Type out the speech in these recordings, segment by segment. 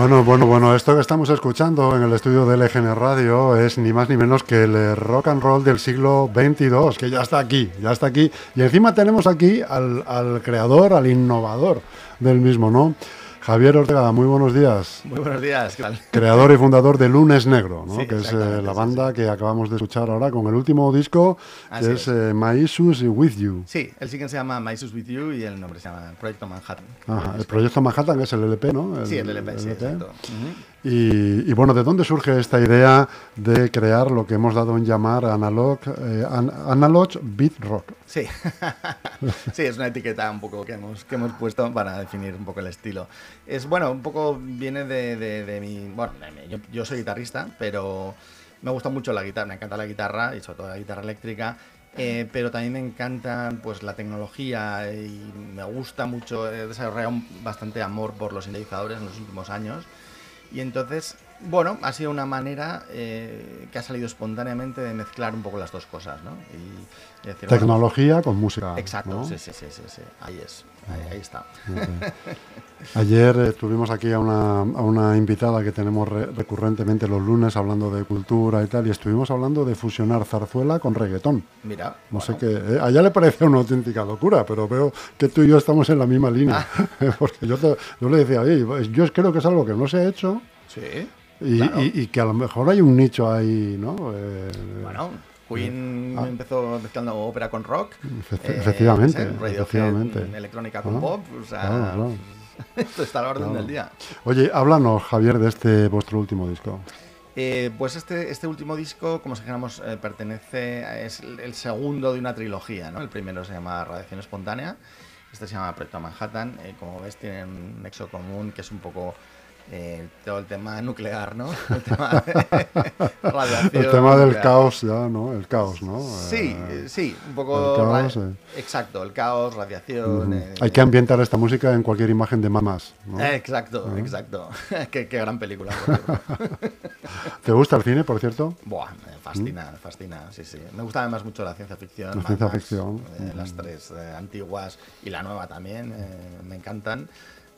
Bueno, bueno, bueno, esto que estamos escuchando en el estudio de LGN Radio es ni más ni menos que el rock and roll del siglo XXII, que ya está aquí, ya está aquí. Y encima tenemos aquí al, al creador, al innovador del mismo, ¿no? Javier Ortega, muy buenos días. Muy buenos días, ¿qué tal? Creador y fundador de Lunes Negro, ¿no? Sí, que es eh, la sí, banda sí. que acabamos de escuchar ahora con el último disco, Así que es es. eh, My Issues With You. Sí, el single se llama My Sus With You y el nombre se llama Proyecto Manhattan. Ajá, el proyecto Manhattan que es el LP, ¿no? Sí, el LP, sí, exacto. Y, bueno, ¿de dónde surge esta idea de crear lo que hemos dado en llamar analog, eh, an- analog beat rock? Sí. sí, es una etiqueta un poco que hemos, que hemos puesto para definir un poco el estilo. Es bueno, un poco viene de, de- mi. Bueno, yo, soy guitarrista, pero me gusta mucho la guitarra, me encanta la guitarra y sobre todo la guitarra eléctrica. eh, pero también me encanta pues la tecnología y me gusta mucho, he desarrollado bastante amor por los sintetizadores en los últimos años. Y entonces, bueno, ha sido una manera eh, que ha salido espontáneamente de mezclar un poco las dos cosas, ¿no? Y, y decir, bueno, Tecnología con música. Exacto, ¿no? sí, sí, sí, sí, sí, ahí es, ahí, ahí está. Ayer eh, tuvimos aquí a una, a una invitada que tenemos re- recurrentemente los lunes hablando de cultura y tal, y estuvimos hablando de fusionar zarzuela con reggaetón. Mira, No sé qué, eh, a ella le parecía una auténtica locura, pero veo que tú y yo estamos en la misma línea. Ah. Porque yo, te- yo le decía, oye, yo creo que es algo que no se ha hecho Sí, y, claro. y- y que a lo mejor hay un nicho ahí, ¿no? Eh, Bueno, Queen Ah. empezó mezclando ópera con rock. Efe- efectivamente, no sé, efectivamente. electrónica con Ah, pop. O sea, claro, esto está a la orden Claro. del día. Oye, háblanos, Javier, de este vuestro último disco. Eh, pues este, este último disco, como dijéramos, eh, pertenece, a- es el el segundo de una trilogía, ¿no? El primero se llama Radiación Espontánea, este se llama Proyecto Manhattan, eh, como ves tienen un nexo común que es un poco eh, todo el tema nuclear, ¿no? El tema. El tema del nuclear. caos, ya, ¿no? El caos, ¿no? Sí, Eh, eh, sí, un poco... el caos, eh. Exacto, el caos, radiación... eh, Hay que ambientar esta música en cualquier imagen de mamás. ¿no? exacto, exacto. qué, qué gran película. ¿Te gusta el cine, por cierto? Buah, me fascina, me fascina, sí, sí. Me gusta además mucho la ciencia ficción. La ciencia ficción. las tres antiguas y la nueva también, eh, me encantan.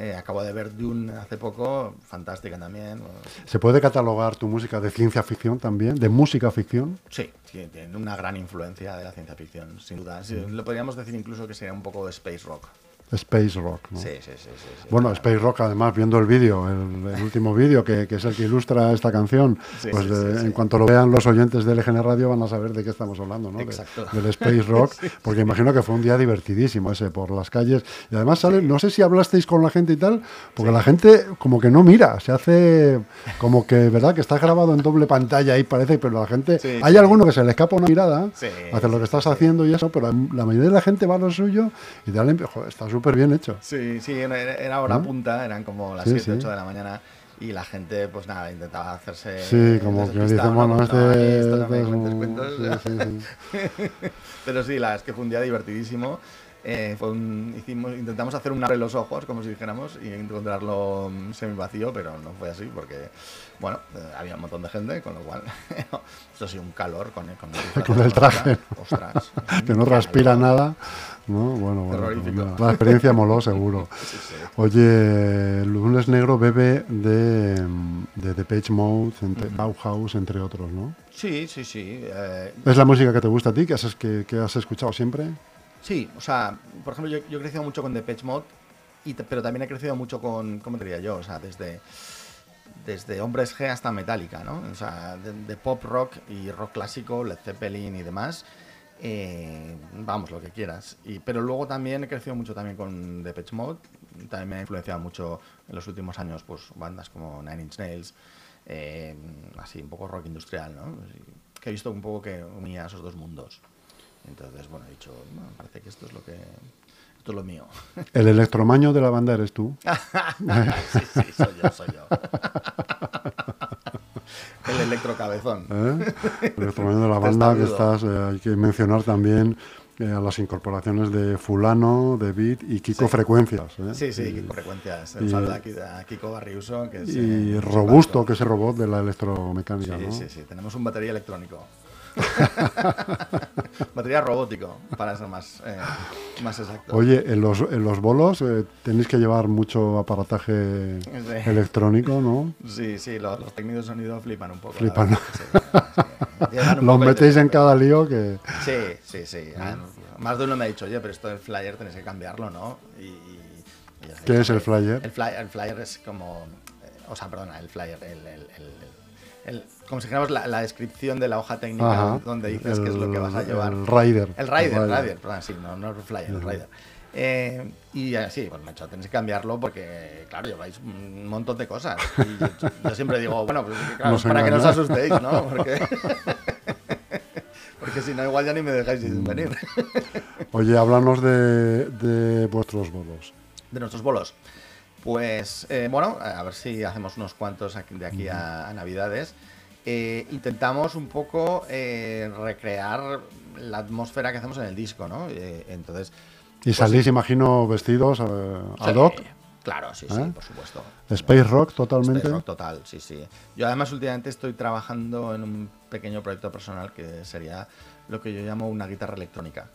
Eh, acabo de ver Dune hace poco, fantástica también. ¿Se puede catalogar tu música de ciencia ficción también? ¿De música ficción? Sí, tiene una gran influencia de la ciencia ficción, sin duda. Sí, Lo podríamos decir incluso que sería un poco space rock. Space Rock, ¿no? Sí, sí, sí. sí, Bueno, claro. Space Rock, además, viendo el vídeo, el, el último vídeo, que, que es el que ilustra esta canción, Sí, pues sí, de- en cuanto lo vean los oyentes de LGN Radio van a saber de qué estamos hablando, ¿no? De- Exacto. del Space Rock, porque imagino que fue un día divertidísimo ese por las calles. Y además sale, no sé si hablasteis con la gente y tal, porque la gente como que no mira, se hace como que, ¿verdad? Que está grabado en doble pantalla ahí parece, pero la gente, hay alguno que se le escapa una mirada hacia lo que estás haciendo y eso, pero la mayoría de la gente va a lo suyo y dale, joder, está súper bien hecho. Sí, sí, era, hora punta, eran como las Sí, 7, sí. 8 de la mañana y la gente, pues nada, intentaba hacerse. Sí, como que dicen, bueno, ¿no? este... Contaban, "Ay, esto no me este es cuentes un- cuentos". sí, sí, sí. Pero sí, la es que fue un día divertidísimo. Eh, fue un- hicimos, intentamos hacer un abre los ojos, como si dijéramos, y encontrarlo semi vacío, pero no fue así porque, bueno, eh, había un montón de gente, con lo cual, eso sí, un calor con el, con el Con el traje, Ostras, que no Qué transpira calor. nada. ¿No? Bueno, la experiencia moló seguro. Sí, sí. Oye, Lunes Negro bebe de, de Depeche Mode, entre, Bauhaus, entre otros, ¿no? Sí, sí, sí. eh, ¿Es la música que te gusta a ti, que has, que, que has escuchado siempre? Sí, o sea, por ejemplo, yo, yo he crecido mucho con Depeche Mode, y te- pero también he crecido mucho con, ¿cómo te diría yo? O sea, desde, desde Hombres G hasta Metallica, ¿no? O sea, de, de pop rock y rock clásico, Led Zeppelin y demás. Eh, vamos, lo que quieras. Y, pero luego también he crecido mucho también con Depeche Mode. También me ha influenciado mucho en los últimos años, pues bandas como Nine Inch Nails, eh, así un poco rock industrial, ¿no? Que he visto un poco que unía esos dos mundos. Entonces, bueno, he dicho, "No, parece que esto es lo que esto es lo mío. El electromaño de la banda eres tú. sí, sí, soy yo, soy yo. El electrocabezón. ¿eh? De la banda que estás, eh, hay que mencionar también eh, a las incorporaciones de Fulano, de Beat y Kiko Sí. Frecuencias. ¿eh? Sí, sí, Kiko Frecuencias. y- a Kiko Barriuso, que es... y eh, Robusto, que es el robot de la electromecánica, Sí, ¿no? sí, sí. Tenemos un batería electrónico. batería robótico, para ser más, eh, más exacto. Oye, en los, en los bolos eh, tenéis que llevar mucho aparataje electrónico, ¿no? Sí, sí, los, técnicos de sonido flipan un poco. Flipan. los metéis en cada lío que... Sí, sí, sí. Ah, más de uno me ha dicho, oye, pero esto del flyer tenéis que cambiarlo, ¿no? Y, ¿Qué es el flyer? El, flyer? el flyer es como... Eh, o sea, perdona, el flyer, el, el, el como si dijéramos la, la, descripción de la hoja técnica donde dices qué es lo que vas a llevar. El rider. El rider, el rider, perdón, sí, no, no el flyer, el rider. Eh, y así, pues macho, tenéis que cambiarlo porque, claro, lleváis un montón de cosas. Y yo, siempre digo, bueno, pues claro, para que no os asustéis, ¿no? Porque, porque si no, igual ya ni me dejáis venir. Oye, háblanos de, de vuestros bolos. De nuestros bolos. Pues eh, bueno, a ver si hacemos unos cuantos de aquí a, Navidades. Eh, intentamos un poco eh, recrear la atmósfera que hacemos en el disco, ¿no? entonces. ¿Y pues salís, imagino, vestidos ad hoc? Claro, sí, sí, por supuesto. Space Rock totalmente. Space Rock total, sí, sí. Yo además últimamente estoy trabajando en un pequeño proyecto personal que sería lo que yo llamo una guitarra electrónica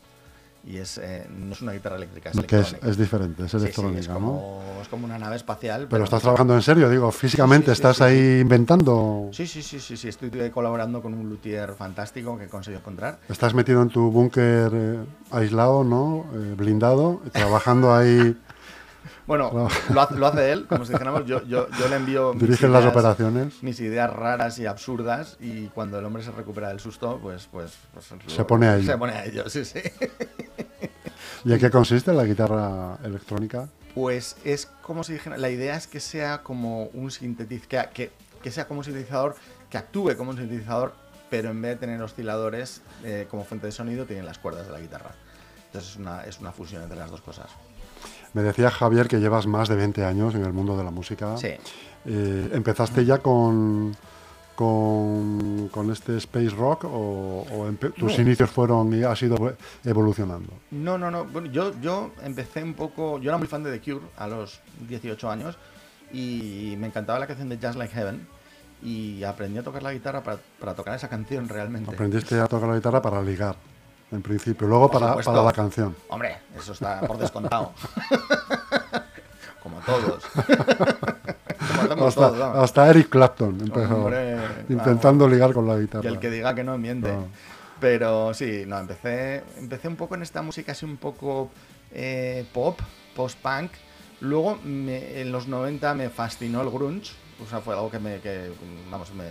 y es, eh, no es una guitarra eléctrica, es que es, diferente, es electrónica, es como, ¿no? Es como una nave espacial. Pero, estás trabajando en serio, digo, físicamente, estás ahí inventando. Sí, sí, sí, sí, sí, estoy colaborando con un luthier fantástico que he conseguido encontrar. Estás metido en tu búnker eh, aislado, ¿no? Eh, blindado, trabajando ahí bueno, lo, hace, él, como si dijéramos, yo, yo, yo le envío... Dirigen las operaciones. Mis ideas raras y absurdas y cuando el hombre se recupera del susto, pues... pues, pues se pone a ello. Se pone a ello, sí, sí. ¿Y en qué consiste la guitarra electrónica? Pues es como si dijera, la idea es que sea como un sintetizador, que, que, sea como un sintetizador, que actúe como un sintetizador, pero en vez de tener osciladores eh, como fuente de sonido, tienen las cuerdas de la guitarra. Entonces es una, es una fusión entre las dos cosas. Me decía Javier que llevas más de 20 años en el mundo de la música. Sí. Eh, ¿Empezaste ya con, con, este Space Rock o, tus inicios fueron y has ido evolucionando? No, no, no. Bueno, yo, yo empecé un poco. Yo era muy fan de The Cure a los 18 años y me encantaba la canción de Just Like Heaven y aprendí a tocar la guitarra para, para tocar esa canción realmente. Aprendiste a tocar la guitarra para ligar en principio. Luego para, para, la canción. Hombre, eso está por descontado. Como todos. hasta, Eric Clapton empezó intentando ligar con la guitarra. Y el que diga que no miente. Pero sí, no, empecé, empecé un poco en esta música así un poco eh, pop, post-punk. Luego, en los 90 me fascinó el grunge. O sea, fue algo que me, que, vamos, me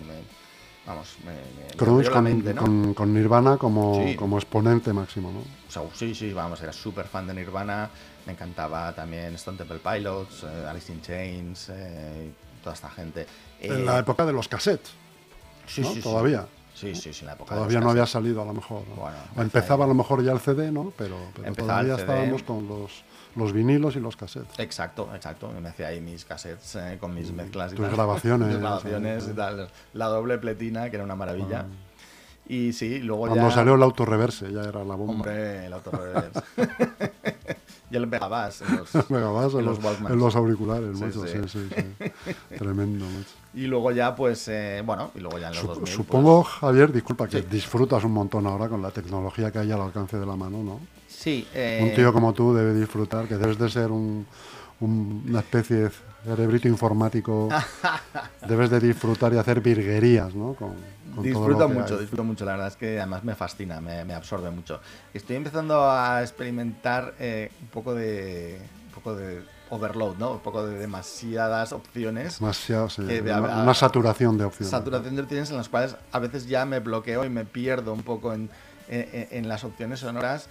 Vamos, me, con, Nirvana como, como exponente máximo, ¿no? sí, sí, vamos, era súper fan de Nirvana, me encantaba también Stone Temple Pilots, eh, Alice in Chains, eh, toda esta gente. en la eh, época de los cassettes, sí, sí, Todavía. Sí, sí, sí, la época Todavía no había salido a lo mejor. Empezaba a lo mejor ya el CD, ¿no? Pero, todavía estábamos con los los vinilos y los cassettes. Exacto, exacto. Me hacía ahí mis cassettes eh, con mis mezclas y Tus grabaciones. mis grabaciones y tal. La doble pletina, que era una maravilla. Ah. Y sí, luego Cuando ya... salió el autorreverse, ya era la bomba. Hombre, el autorreverse. y el Megabass en los, en, los, en los auriculares, sí, Sí, sí, Tremendo, macho. Y luego ya, pues, eh, bueno, y luego ya en los 2000, Supongo, Javier, disculpa, que disfrutas un montón ahora con la tecnología que hay al alcance de la mano, ¿no? Sí. Un tío como tú debe disfrutar, que debes de ser un, una especie de cerebrito informático. debes de disfrutar y hacer virguerías, ¿no? Con, disfruto mucho, disfruto mucho, la verdad es que además me fascina, me, absorbe mucho. Estoy empezando a experimentar eh, un poco de un poco de overload, ¿no? Un poco de demasiadas opciones. Demasiado, sí. una, saturación de opciones. Saturación de opciones en las cuales a veces ya me bloqueo y me pierdo un poco en, en las opciones sonoras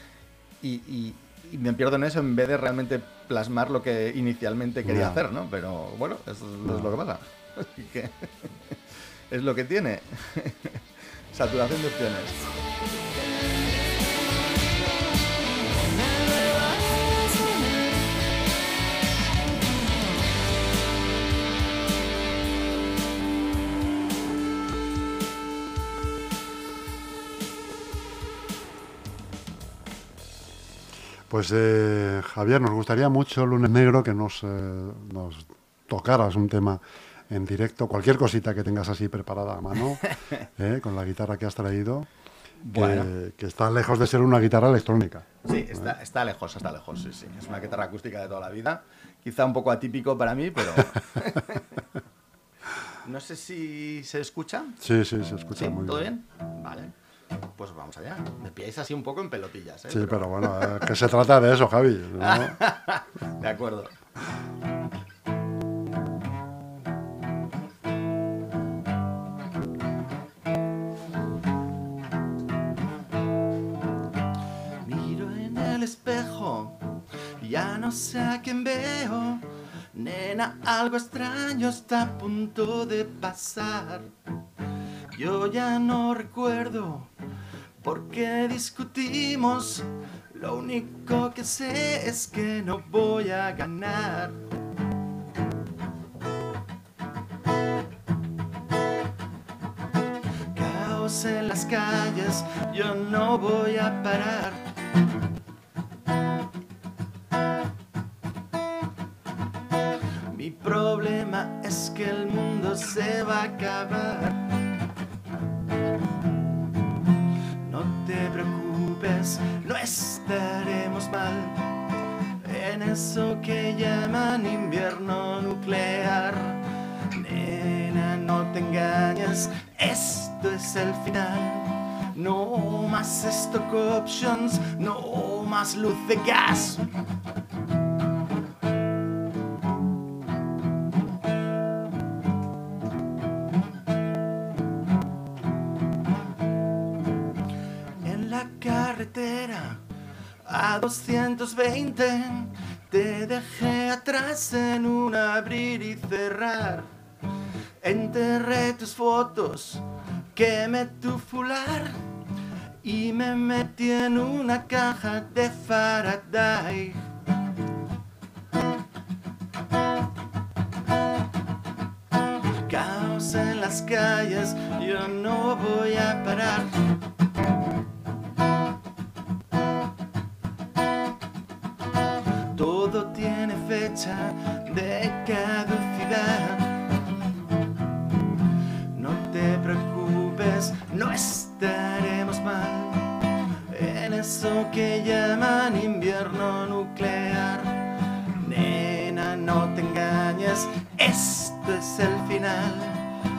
y, me pierdo en eso en vez de realmente plasmar lo que inicialmente quería hacer, ¿no? Pero bueno, eso es lo que pasa. Así que es lo que tiene. Saturación de opciones. Pues eh, Javier, nos gustaría mucho Lunes Negro que nos, eh, nos tocaras un tema en directo, cualquier cosita que tengas así preparada a mano, eh, con la guitarra que has traído. que, que está lejos de ser una guitarra electrónica. Sí, está, está lejos, está lejos, sí, sí. Es una guitarra acústica de toda la vida. Quizá un poco atípico para mí, pero... no sé si se escucha. Sí, sí, se escucha ¿Sí? muy ¿Todo bien. bien? Vale. Pues vamos allá. Me pilláis así un poco en pelotillas, ¿eh? Sí, pero bueno, eh, que se trata de eso, Javi. ¿no? De acuerdo. No sé a quién veo. Nena, algo extraño está a punto de pasar. Yo ya no recuerdo por qué discutimos. Lo único que sé es que no voy a ganar. Caos en las calles, yo no voy a parar. Se va a acabar. No te preocupes, no estaremos mal. En eso que llaman invierno nuclear. Nena, no te engañes, esto es el final. No más stock options, no más luz de gas. 220 te dejé atrás en un abrir y cerrar. Enterré tus fotos quemé tu fular y me metí en una caja de Faraday. Caos en las calles yo no voy a parar de caducidad. No te preocupes, no estaremos mal. En eso que llaman invierno nuclear. Nena, no te engañes, esto es el final.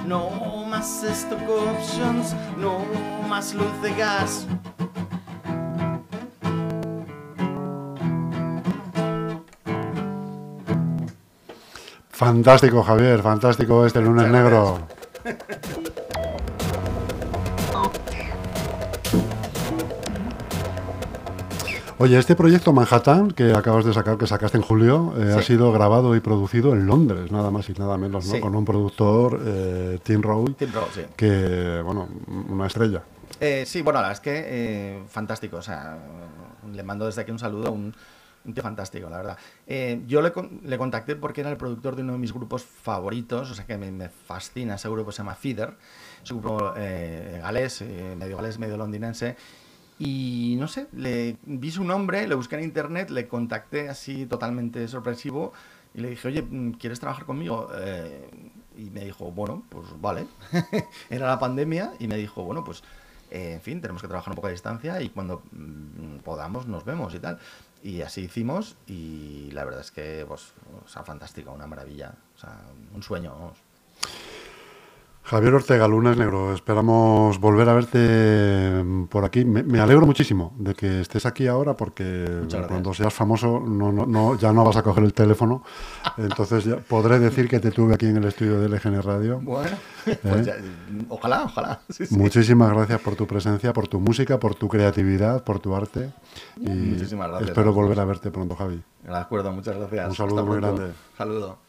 No más stock options, no más luz de gas. Fantástico, Javier, fantástico este lunes negro. Oye, este proyecto Manhattan que acabas de sacar, que sacaste en julio, eh, ha sido grabado y producido en Londres, nada más y nada menos, ¿no? Sí. Con un productor, eh, Tim Rowe, Tim Rowe, sí. que, bueno, una estrella. Eh, sí, bueno, la verdad es que eh, fantástico. O sea, le mando desde aquí un saludo a un, un tío fantástico, la verdad. Eh, yo le, le contacté porque era el productor de uno de mis grupos favoritos, o sea que me, fascina ese grupo, se llama Feeder. Es un grupo eh, galés, eh, medio galés, medio londinense. Y no sé, le vi su nombre, le busqué en internet, le contacté así totalmente sorpresivo y le dije, oye, ¿quieres trabajar conmigo? Y me dijo, bueno, pues vale. Era la pandemia y me dijo, bueno, pues en fin, tenemos que trabajar un poco a distancia y cuando mm, podamos nos vemos y tal. Y así hicimos y la verdad es que, pues, o sea, fantástico, una maravilla, o sea, un sueño. Javier Ortega, lunes negro, esperamos volver a verte mm, por aquí. Me, me alegro muchísimo de que estés aquí ahora porque cuando seas famoso no, no, no- ya no vas a coger el teléfono. Entonces ya podré decir que te tuve aquí en el estudio de LGN Radio. Bueno, pues ya, ojalá, ojalá. Sí, sí. Muchísimas gracias por tu presencia, por tu música, por tu creatividad, por tu arte. Y Muchísimas gracias espero volver a verte pronto, Javi. De acuerdo, muchas gracias. Un saludo Hasta muy pronto. grande. Saludo.